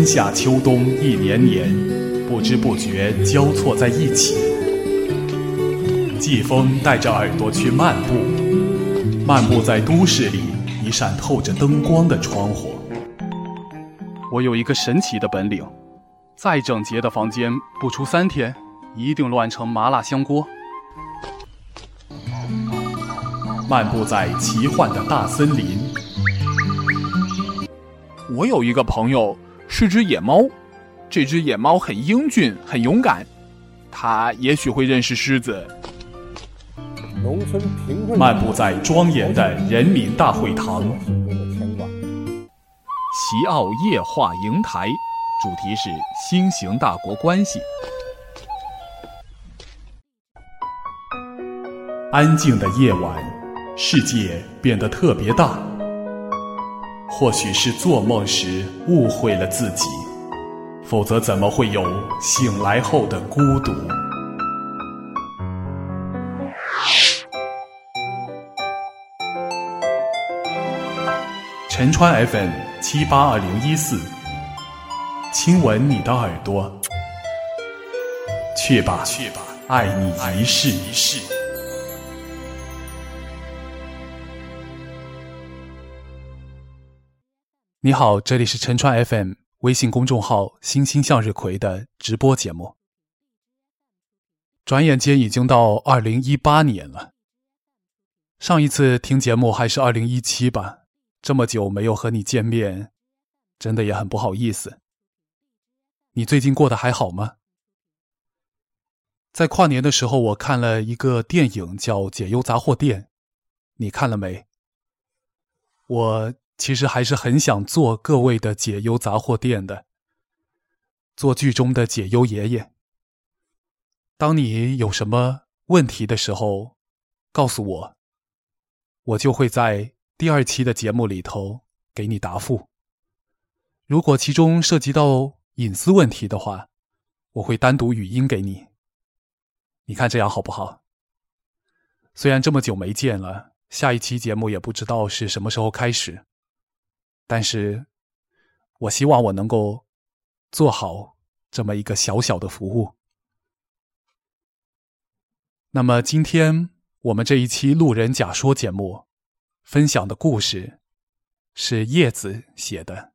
春夏秋冬一年年，不知不觉交错在一起。季风带着耳朵去漫步，漫步在都市里一扇透着灯光的窗户。我有一个神奇的本领，再整洁的房间，不出三天，一定乱成麻辣香锅。漫步在奇幻的大森林。我有一个朋友是只野猫，这只野猫很英俊，很勇敢，它也许会认识狮子。农村贫困。漫步在庄严的人民大会堂。齐奥夜话营台，主题是新型大国关系。安静的夜晚。世界变得特别大，或许是做梦时误会了自己，否则怎么会有醒来后的孤独？陈川 FM 七八二零一四，亲吻你的耳朵，去吧，去吧，爱你一世一世。你好，这里是陈川 FM 微信公众号“星星向日葵”的直播节目。转眼间已经到二零一八年了，上一次听节目还是二零一七吧，这么久没有和你见面，真的也很不好意思。你最近过得还好吗？在跨年的时候，我看了一个电影叫《解忧杂货店》，你看了没？我。其实还是很想做各位的解忧杂货店的，做剧中的解忧爷爷。当你有什么问题的时候，告诉我，我就会在第二期的节目里头给你答复。如果其中涉及到隐私问题的话，我会单独语音给你。你看这样好不好？虽然这么久没见了，下一期节目也不知道是什么时候开始。但是，我希望我能够做好这么一个小小的服务。那么，今天我们这一期路人甲说节目分享的故事是叶子写的。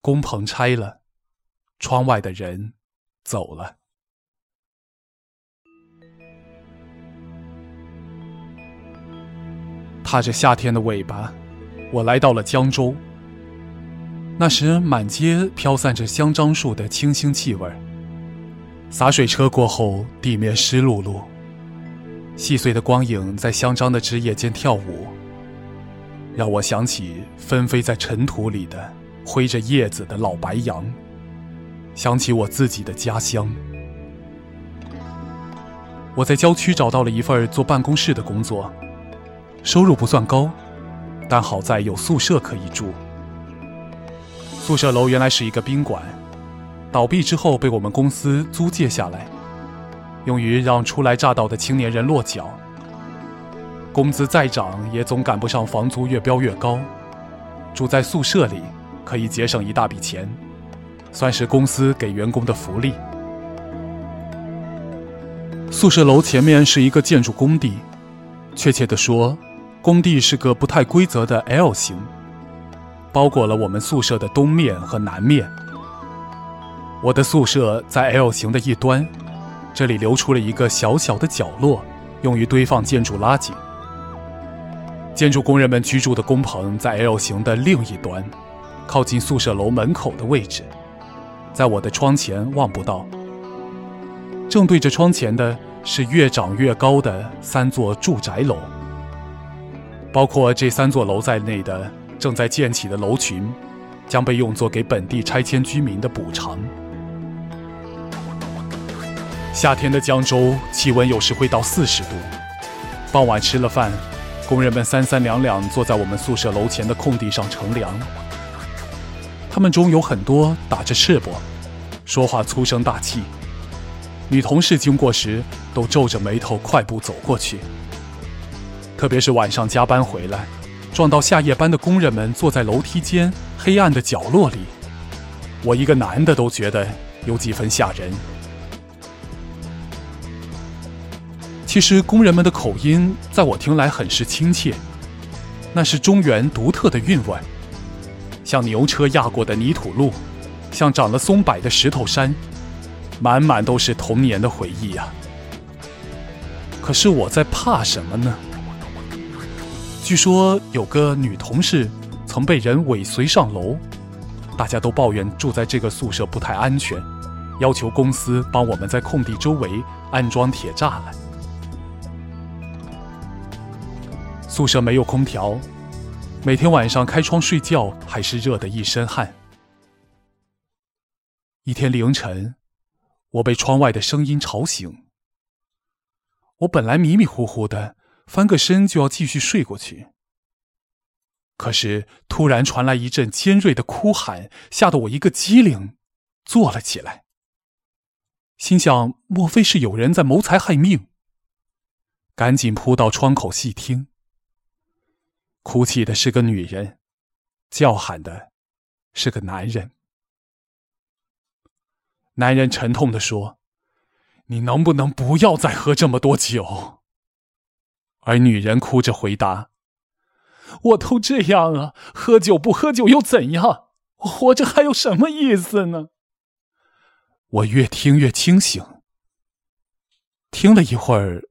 工棚拆了，窗外的人走了，踏着夏天的尾巴。我来到了江州。那时满街飘散着香樟树的清新气味洒水车过后，地面湿漉漉，细碎的光影在香樟的枝叶间跳舞，让我想起纷飞在尘土里的挥着叶子的老白杨，想起我自己的家乡。我在郊区找到了一份做办公室的工作，收入不算高。但好在有宿舍可以住。宿舍楼原来是一个宾馆，倒闭之后被我们公司租借下来，用于让初来乍到的青年人落脚。工资再涨也总赶不上房租越飙越高，住在宿舍里可以节省一大笔钱，算是公司给员工的福利。宿舍楼前面是一个建筑工地，确切的说。工地是个不太规则的 L 型，包裹了我们宿舍的东面和南面。我的宿舍在 L 型的一端，这里留出了一个小小的角落，用于堆放建筑垃圾。建筑工人们居住的工棚在 L 型的另一端，靠近宿舍楼门口的位置，在我的窗前望不到。正对着窗前的是越长越高的三座住宅楼。包括这三座楼在内的正在建起的楼群，将被用作给本地拆迁居民的补偿。夏天的江州气温有时会到四十度。傍晚吃了饭，工人们三三两两坐在我们宿舍楼前的空地上乘凉。他们中有很多打着赤膊，说话粗声大气。女同事经过时都皱着眉头快步走过去。特别是晚上加班回来，撞到下夜班的工人们坐在楼梯间黑暗的角落里，我一个男的都觉得有几分吓人。其实工人们的口音在我听来很是亲切，那是中原独特的韵味，像牛车压过的泥土路，像长了松柏的石头山，满满都是童年的回忆呀。可是我在怕什么呢？据说有个女同事曾被人尾随上楼。大家都抱怨住在这个宿舍不太安全，要求公司帮我们在空地周围安装铁栅栏。宿舍没有空调，每天晚上开窗睡觉还是热得一身汗。一天凌晨，我被窗外的声音吵醒。我本来迷迷糊糊的，翻个身就要继续睡过去。可是，突然传来一阵尖锐的哭喊，吓得我一个机灵，坐了起来。心想：莫非是有人在谋财害命？赶紧扑到窗口细听。哭泣的是个女人，叫喊的是个男人。男人沉痛的说：“你能不能不要再喝这么多酒？”而女人哭着回答。我都这样了，喝酒不喝酒又怎样？活着还有什么意思呢？我越听越清醒，听了一会儿，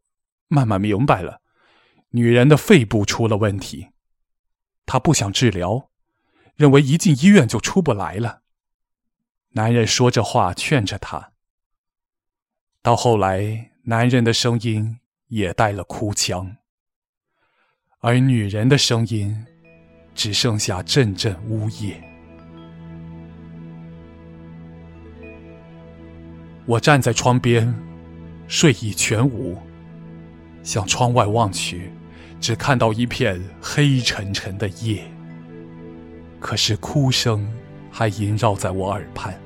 慢慢明白了，女人的肺部出了问题，她不想治疗，认为一进医院就出不来了。男人说着话劝着她，到后来，男人的声音也带了哭腔。而女人的声音，只剩下阵阵呜咽。我站在窗边，睡意全无，向窗外望去，只看到一片黑沉沉的夜。可是哭声还萦绕在我耳畔。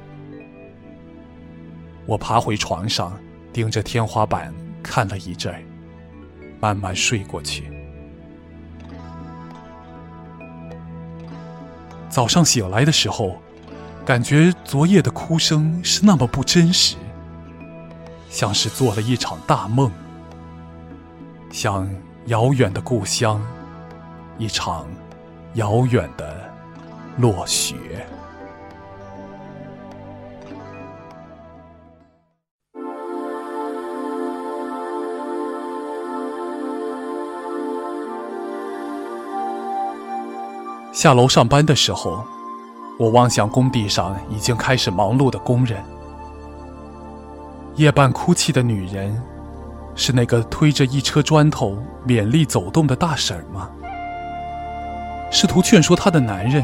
我爬回床上，盯着天花板看了一阵儿，慢慢睡过去。早上醒来的时候，感觉昨夜的哭声是那么不真实，像是做了一场大梦，像遥远的故乡，一场遥远的落雪。下楼上班的时候，我望向工地上已经开始忙碌的工人。夜半哭泣的女人，是那个推着一车砖头勉力走动的大婶吗？试图劝说她的男人，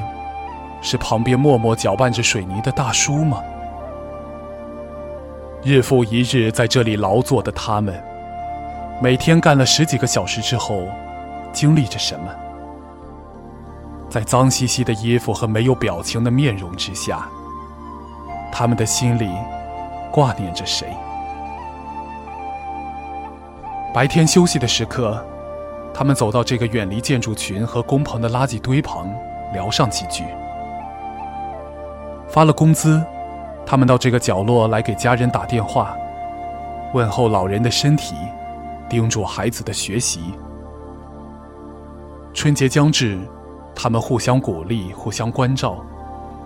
是旁边默默搅拌着水泥的大叔吗？日复一日在这里劳作的他们，每天干了十几个小时之后，经历着什么？在脏兮兮的衣服和没有表情的面容之下，他们的心里挂念着谁？白天休息的时刻，他们走到这个远离建筑群和工棚的垃圾堆旁，聊上几句。发了工资，他们到这个角落来给家人打电话，问候老人的身体，叮嘱孩子的学习。春节将至。他们互相鼓励，互相关照，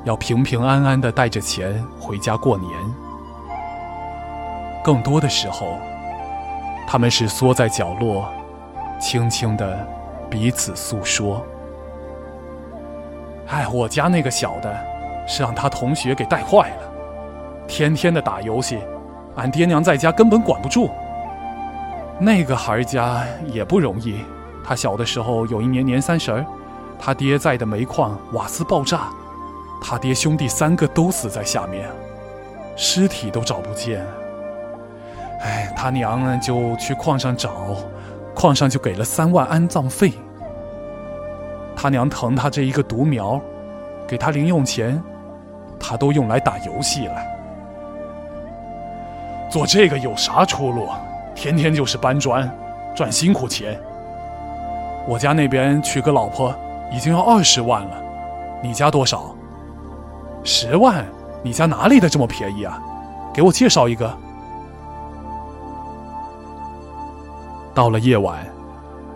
要平平安安的带着钱回家过年。更多的时候，他们是缩在角落，轻轻的彼此诉说。哎，我家那个小的，是让他同学给带坏了，天天的打游戏，俺爹娘在家根本管不住。那个孩儿家也不容易，他小的时候有一年年三十儿。他爹在的煤矿瓦斯爆炸，他爹兄弟三个都死在下面，尸体都找不见。哎，他娘呢就去矿上找，矿上就给了三万安葬费。他娘疼他这一个独苗，给他零用钱，他都用来打游戏了。做这个有啥出路？天天就是搬砖，赚辛苦钱。我家那边娶个老婆。已经要二十万了，你家多少？十万，你家哪里的这么便宜啊？给我介绍一个。到了夜晚，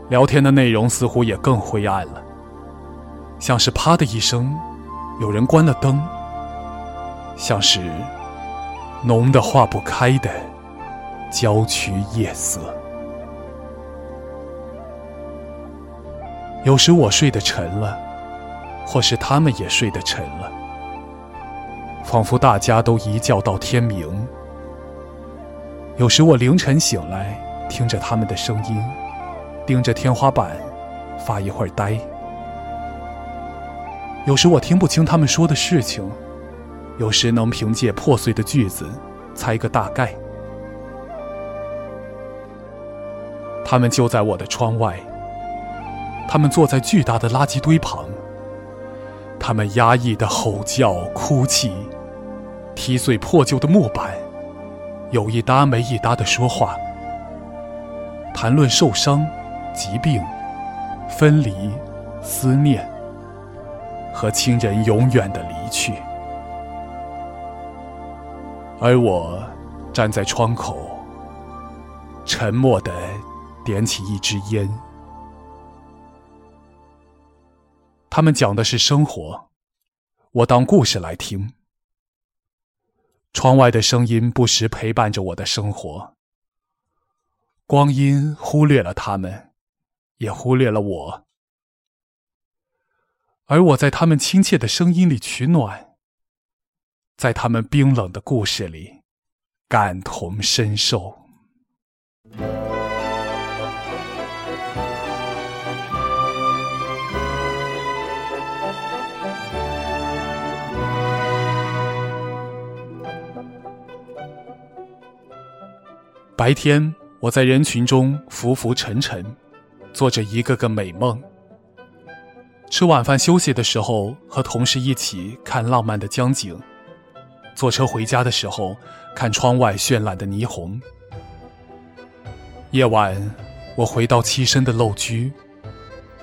聊天的内容似乎也更灰暗了，像是啪的一声，有人关了灯，像是浓得化不开的郊区夜色。有时我睡得沉了，或是他们也睡得沉了，仿佛大家都一觉到天明。有时我凌晨醒来，听着他们的声音，盯着天花板发一会儿呆。有时我听不清他们说的事情，有时能凭借破碎的句子猜个大概。他们就在我的窗外。他们坐在巨大的垃圾堆旁，他们压抑的吼叫、哭泣，踢碎破旧的木板，有一搭没一搭的说话，谈论受伤、疾病、分离、思念和亲人永远的离去，而我站在窗口，沉默的点起一支烟。他们讲的是生活，我当故事来听。窗外的声音不时陪伴着我的生活。光阴忽略了他们，也忽略了我，而我在他们亲切的声音里取暖，在他们冰冷的故事里感同身受。白天，我在人群中浮浮沉沉，做着一个个美梦。吃晚饭休息的时候，和同事一起看浪漫的江景；坐车回家的时候，看窗外绚烂的霓虹。夜晚，我回到栖身的陋居，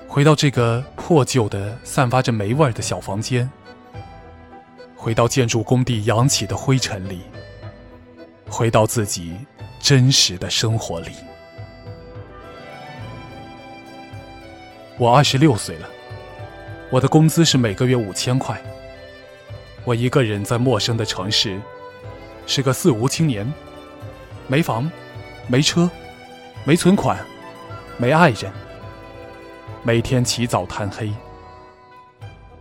回到这个破旧的、散发着霉味的小房间，回到建筑工地扬起的灰尘里，回到自己。真实的生活里，我二十六岁了，我的工资是每个月五千块。我一个人在陌生的城市，是个四无青年，没房，没车，没存款，没爱人，每天起早贪黑。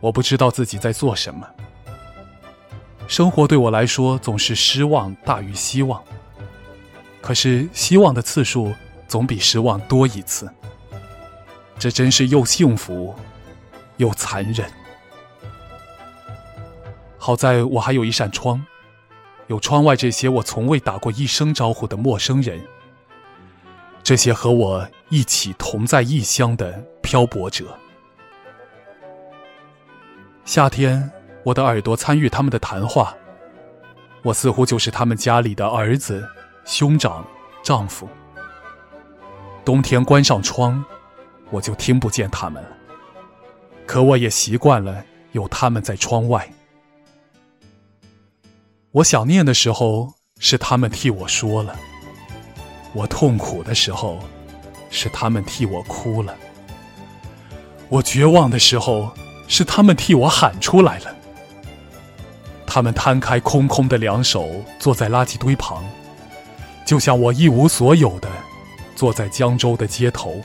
我不知道自己在做什么，生活对我来说总是失望大于希望。可是希望的次数总比失望多一次，这真是又幸福又残忍。好在我还有一扇窗，有窗外这些我从未打过一声招呼的陌生人，这些和我一起同在异乡的漂泊者。夏天，我的耳朵参与他们的谈话，我似乎就是他们家里的儿子。兄长，丈夫。冬天关上窗，我就听不见他们了。可我也习惯了有他们在窗外。我想念的时候，是他们替我说了；我痛苦的时候，是他们替我哭了；我绝望的时候，是他们替我喊出来了。他们摊开空空的两手，坐在垃圾堆旁。就像我一无所有的坐在江州的街头，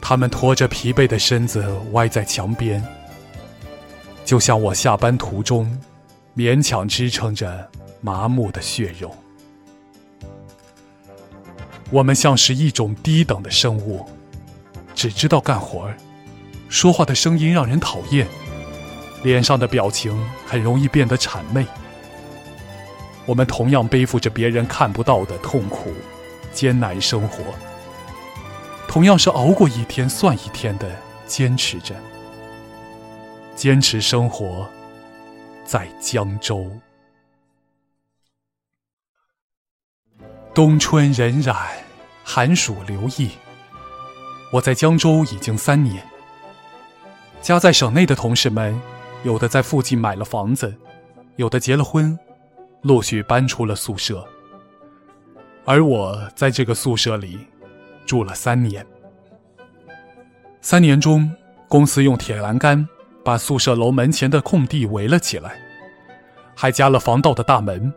他们拖着疲惫的身子歪在墙边，就像我下班途中勉强支撑着麻木的血肉。我们像是一种低等的生物，只知道干活儿，说话的声音让人讨厌，脸上的表情很容易变得谄媚。我们同样背负着别人看不到的痛苦、艰难生活，同样是熬过一天算一天的坚持着，坚持生活在江州。冬春荏苒，寒暑流溢。我在江州已经三年，家在省内的同事们，有的在附近买了房子。有的结了婚，陆续搬出了宿舍。而我在这个宿舍里住了三年。三年中，公司用铁栏杆把宿舍楼门前的空地围了起来，还加了防盗的大门。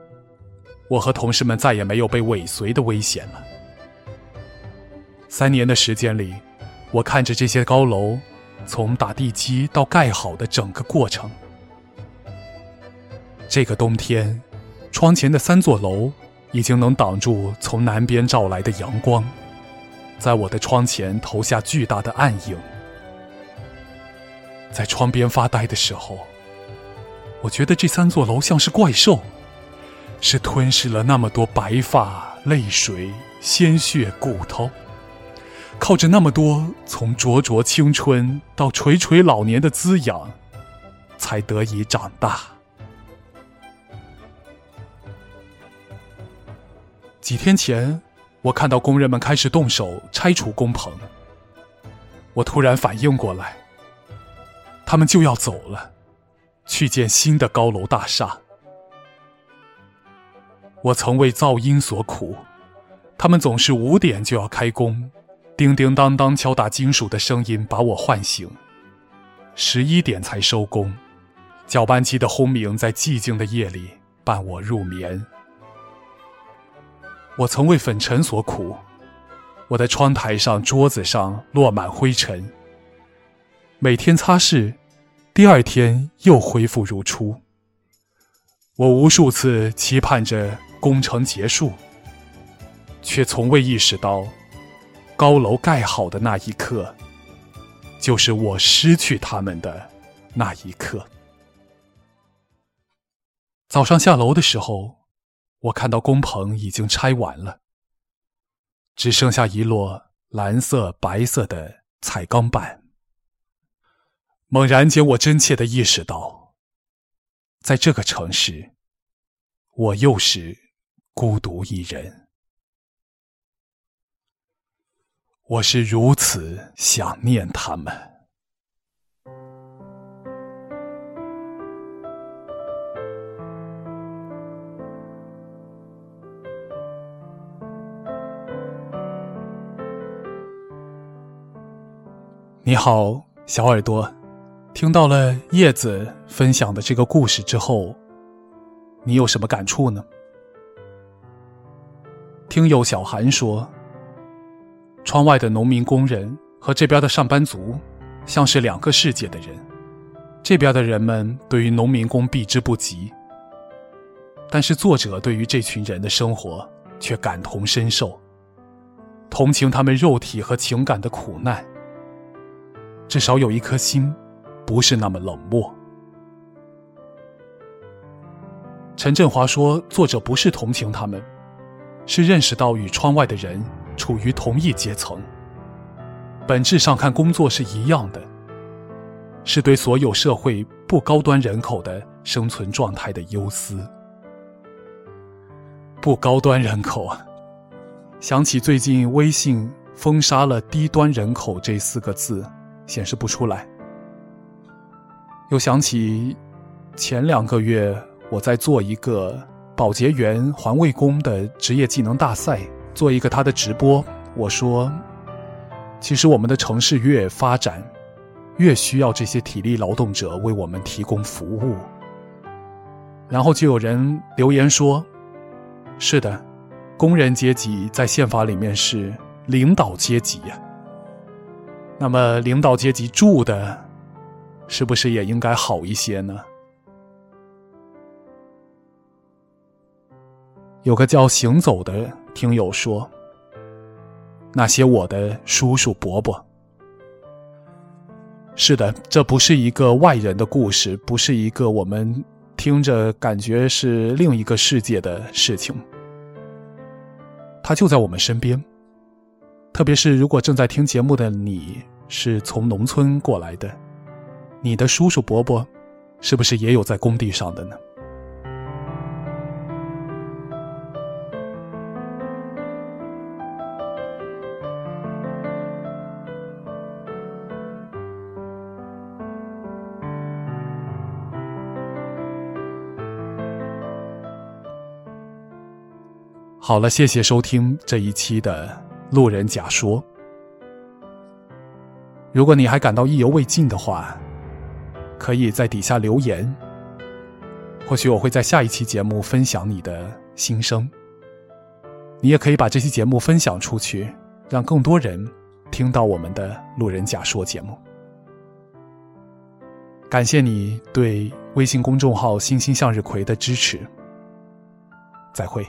我和同事们再也没有被尾随的危险了。三年的时间里，我看着这些高楼从打地基到盖好的整个过程。这个冬天，窗前的三座楼已经能挡住从南边照来的阳光，在我的窗前投下巨大的暗影。在窗边发呆的时候，我觉得这三座楼像是怪兽，是吞噬了那么多白发、泪水、鲜血、骨头，靠着那么多从灼灼青春到垂垂老年的滋养，才得以长大。几天前，我看到工人们开始动手拆除工棚，我突然反应过来，他们就要走了，去建新的高楼大厦。我曾为噪音所苦，他们总是五点就要开工，叮叮当当敲打金属的声音把我唤醒，十一点才收工，搅拌机的轰鸣在寂静的夜里伴我入眠。我曾为粉尘所苦，我的窗台上、桌子上落满灰尘。每天擦拭，第二天又恢复如初。我无数次期盼着工程结束，却从未意识到，高楼盖好的那一刻，就是我失去他们的那一刻。早上下楼的时候。我看到工棚已经拆完了，只剩下一摞蓝色、白色的彩钢板。猛然间，我真切的意识到，在这个城市，我又是孤独一人。我是如此想念他们。你好，小耳朵，听到了叶子分享的这个故事之后，你有什么感触呢？听友小韩说，窗外的农民工人和这边的上班族像是两个世界的人，这边的人们对于农民工避之不及，但是作者对于这群人的生活却感同身受，同情他们肉体和情感的苦难。至少有一颗心，不是那么冷漠。陈振华说：“作者不是同情他们，是认识到与窗外的人处于同一阶层，本质上看工作是一样的，是对所有社会不高端人口的生存状态的忧思。不高端人口啊，想起最近微信封杀了‘低端人口’这四个字。”显示不出来。又想起前两个月我在做一个保洁员、环卫工的职业技能大赛，做一个他的直播。我说，其实我们的城市越发展，越需要这些体力劳动者为我们提供服务。然后就有人留言说：“是的，工人阶级在宪法里面是领导阶级呀。”那么，领导阶级住的，是不是也应该好一些呢？有个叫行走的听友说：“那些我的叔叔伯伯。”是的，这不是一个外人的故事，不是一个我们听着感觉是另一个世界的事情，他就在我们身边。特别是如果正在听节目的你是从农村过来的你的叔叔伯伯是不是也有在工地上的呢？好了谢谢收听这一期的路人甲说。如果你还感到意犹未尽的话，可以在底下留言，或许我会在下一期节目分享你的心声。你也可以把这期节目分享出去，让更多人听到我们的路人甲说节目。感谢你对微信公众号“星星向日葵”的支持。再会。